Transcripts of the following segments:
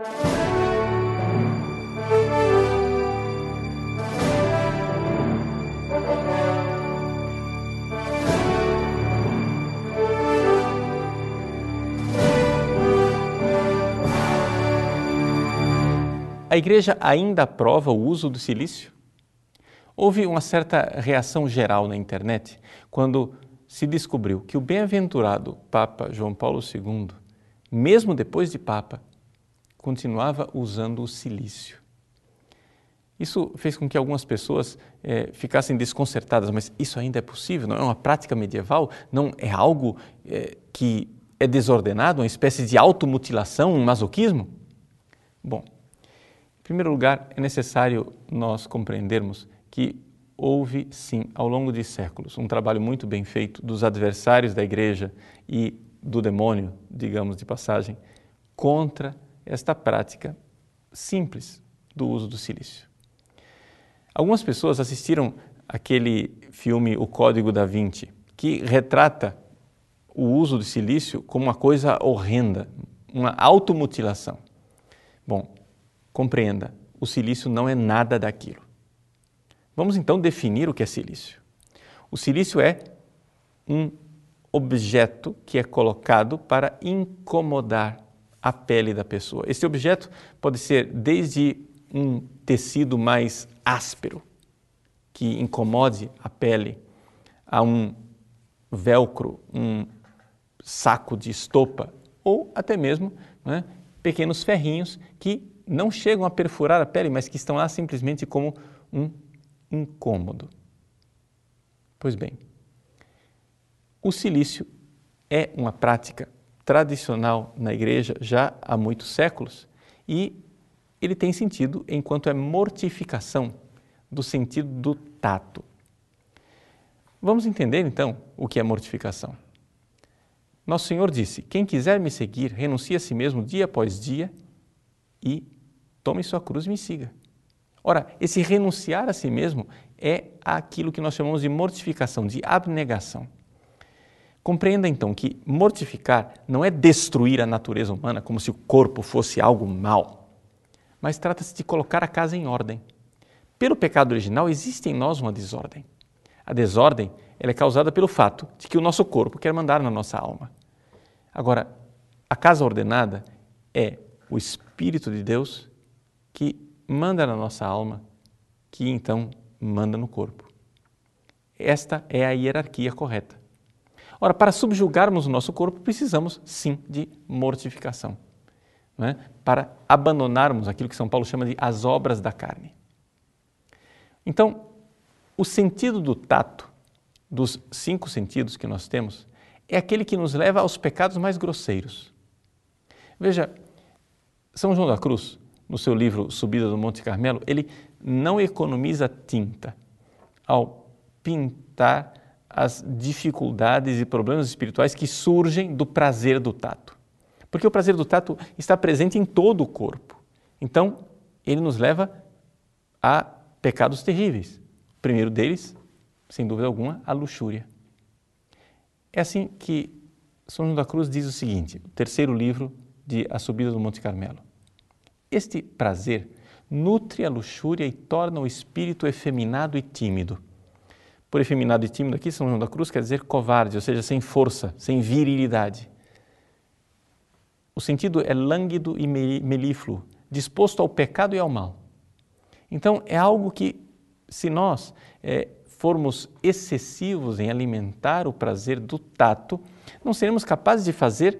A igreja ainda aprova o uso do silício? Houve uma certa reação geral na internet quando se descobriu que o bem-aventurado Papa João Paulo II, mesmo depois de Papa, continuava usando o silício. Isso fez com que algumas pessoas é, ficassem desconcertadas, mas isso ainda é possível? Não é uma prática medieval? Não é algo é, que é desordenado, uma espécie de automutilação, um masoquismo? Bom, primeiro lugar, é necessário nós compreendermos que houve, sim, ao longo de séculos, um trabalho muito bem feito dos adversários da igreja e do demônio, digamos de passagem, contra esta prática simples do uso do silício. Algumas pessoas assistiram aquele filme O Código da Vinci, que retrata o uso do silício como uma coisa horrenda, uma automutilação. Bom, Compreenda, o silício não é nada daquilo. Vamos então definir o que é silício. O silício é um objeto que é colocado para incomodar a pele da pessoa. Esse objeto pode ser desde um tecido mais áspero, que incomode a pele, a um velcro, um saco de estopa, ou até mesmo né, pequenos ferrinhos que não chegam a perfurar a pele, mas que estão lá simplesmente como um incômodo. Pois bem, o silício é uma prática tradicional na igreja já há muitos séculos e ele tem sentido enquanto é mortificação do sentido do tato. Vamos entender então o que é mortificação. Nosso Senhor disse: Quem quiser me seguir, renuncie a si mesmo dia após dia e tome sua cruz e me siga. Ora, esse renunciar a si mesmo é aquilo que nós chamamos de mortificação, de abnegação. Compreenda então que mortificar não é destruir a natureza humana como se o corpo fosse algo mal, mas trata-se de colocar a casa em ordem. Pelo pecado original existe em nós uma desordem. A desordem ela é causada pelo fato de que o nosso corpo quer mandar na nossa alma. Agora, a casa ordenada é o Espírito de Deus que manda na nossa alma, que então manda no corpo. Esta é a hierarquia correta. Ora, para subjugarmos o nosso corpo, precisamos sim de mortificação, é? para abandonarmos aquilo que São Paulo chama de as obras da carne. Então, o sentido do tato, dos cinco sentidos que nós temos, é aquele que nos leva aos pecados mais grosseiros. Veja, São João da Cruz no seu livro Subida do Monte Carmelo, ele não economiza tinta ao pintar as dificuldades e problemas espirituais que surgem do prazer do tato. Porque o prazer do tato está presente em todo o corpo. Então, ele nos leva a pecados terríveis. O primeiro deles, sem dúvida alguma, a luxúria. É assim que São João da Cruz diz o seguinte, o terceiro livro de A Subida do Monte Carmelo. Este prazer nutre a luxúria e torna o espírito efeminado e tímido. Por efeminado e tímido aqui, São João da Cruz quer dizer covarde, ou seja, sem força, sem virilidade. O sentido é lânguido e melífluo, disposto ao pecado e ao mal. Então, é algo que, se nós é, formos excessivos em alimentar o prazer do tato, não seremos capazes de fazer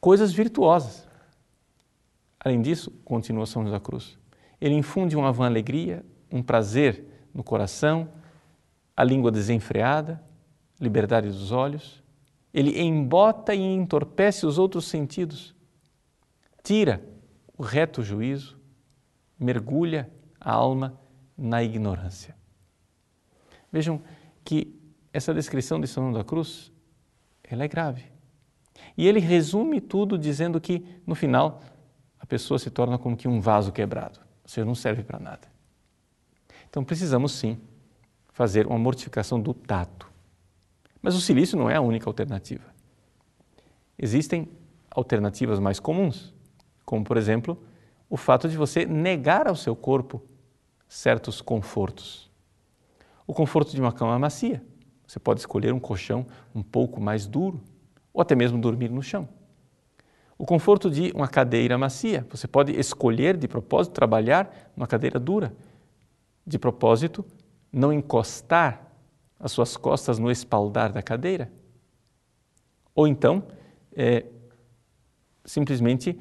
coisas virtuosas. Além disso, continua São José da Cruz, ele infunde uma vã alegria, um prazer no coração, a língua desenfreada, liberdade dos olhos. Ele embota e entorpece os outros sentidos, tira o reto juízo, mergulha a alma na ignorância. Vejam que essa descrição de São João da Cruz, ela é grave. E ele resume tudo dizendo que, no final, a pessoa se torna como que um vaso quebrado, ou seja, não serve para nada. Então precisamos sim fazer uma mortificação do tato. Mas o silício não é a única alternativa. Existem alternativas mais comuns, como por exemplo o fato de você negar ao seu corpo certos confortos. O conforto de uma cama macia. Você pode escolher um colchão um pouco mais duro ou até mesmo dormir no chão. O conforto de uma cadeira macia. Você pode escolher de propósito trabalhar numa cadeira dura. De propósito, não encostar as suas costas no espaldar da cadeira. Ou então, é, simplesmente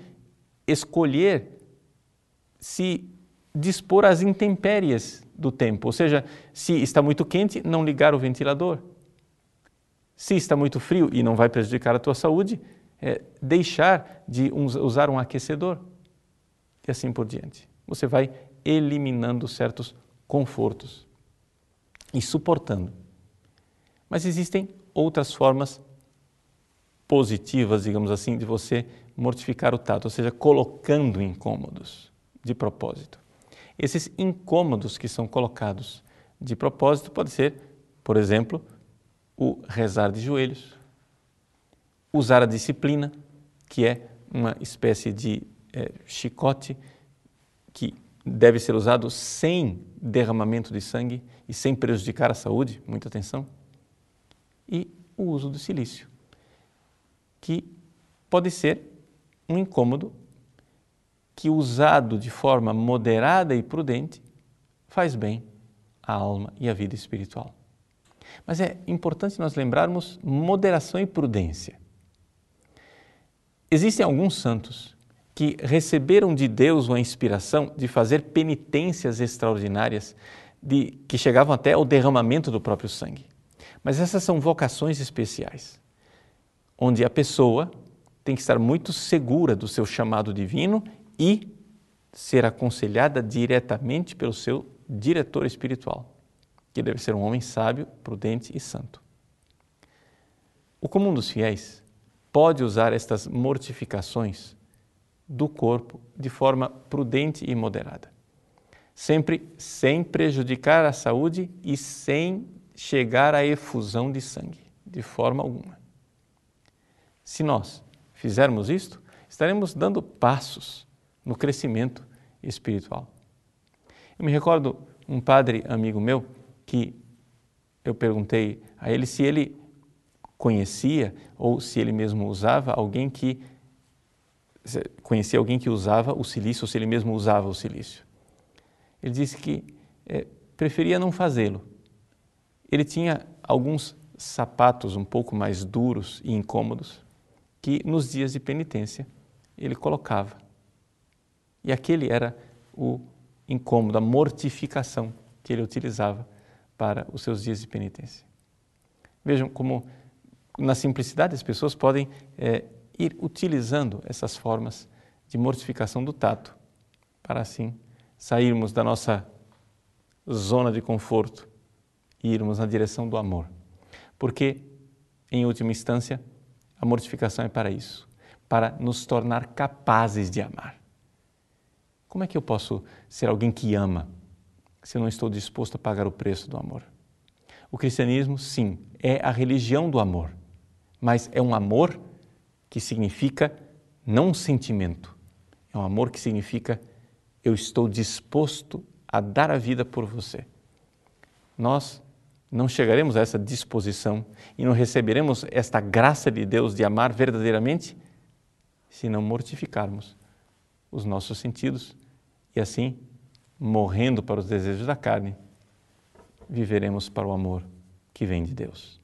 escolher se dispor às intempéries do tempo, ou seja, se está muito quente, não ligar o ventilador. Se está muito frio e não vai prejudicar a tua saúde, é, deixar de usar um aquecedor e assim por diante. Você vai eliminando certos confortos e suportando. Mas existem outras formas positivas, digamos assim, de você mortificar o tato, ou seja, colocando incômodos de propósito. Esses incômodos que são colocados de propósito pode ser, por exemplo, o rezar de joelhos, usar a disciplina, que é uma espécie de é, chicote que deve ser usado sem derramamento de sangue e sem prejudicar a saúde, muita atenção, e o uso do silício, que pode ser um incômodo que, usado de forma moderada e prudente, faz bem à alma e à vida espiritual. Mas é importante nós lembrarmos moderação e prudência. Existem alguns santos que receberam de Deus uma inspiração de fazer penitências extraordinárias, de, que chegavam até ao derramamento do próprio sangue. Mas essas são vocações especiais, onde a pessoa tem que estar muito segura do seu chamado divino e ser aconselhada diretamente pelo seu diretor espiritual, que deve ser um homem sábio, prudente e santo. O comum dos fiéis pode usar estas mortificações do corpo de forma prudente e moderada, sempre sem prejudicar a saúde e sem chegar à efusão de sangue, de forma alguma. Se nós fizermos isto, estaremos dando passos no crescimento espiritual. Eu me recordo um padre amigo meu que eu perguntei a ele se ele conhecia ou se ele mesmo usava alguém que conhecia alguém que usava o silício ou se ele mesmo usava o silício. Ele disse que é, preferia não fazê-lo. Ele tinha alguns sapatos um pouco mais duros e incômodos que nos dias de penitência ele colocava. E aquele era o incômodo, a mortificação que ele utilizava para os seus dias de penitência. Vejam como, na simplicidade, as pessoas podem é, ir utilizando essas formas de mortificação do tato, para assim sairmos da nossa zona de conforto e irmos na direção do amor. Porque, em última instância, a mortificação é para isso, para nos tornar capazes de amar. Como é que eu posso ser alguém que ama se eu não estou disposto a pagar o preço do amor? O cristianismo, sim, é a religião do amor, mas é um amor que significa não um sentimento, é um amor que significa eu estou disposto a dar a vida por você. Nós não chegaremos a essa disposição e não receberemos esta graça de Deus de amar verdadeiramente se não mortificarmos os nossos sentidos e assim, morrendo para os desejos da carne, viveremos para o amor que vem de Deus.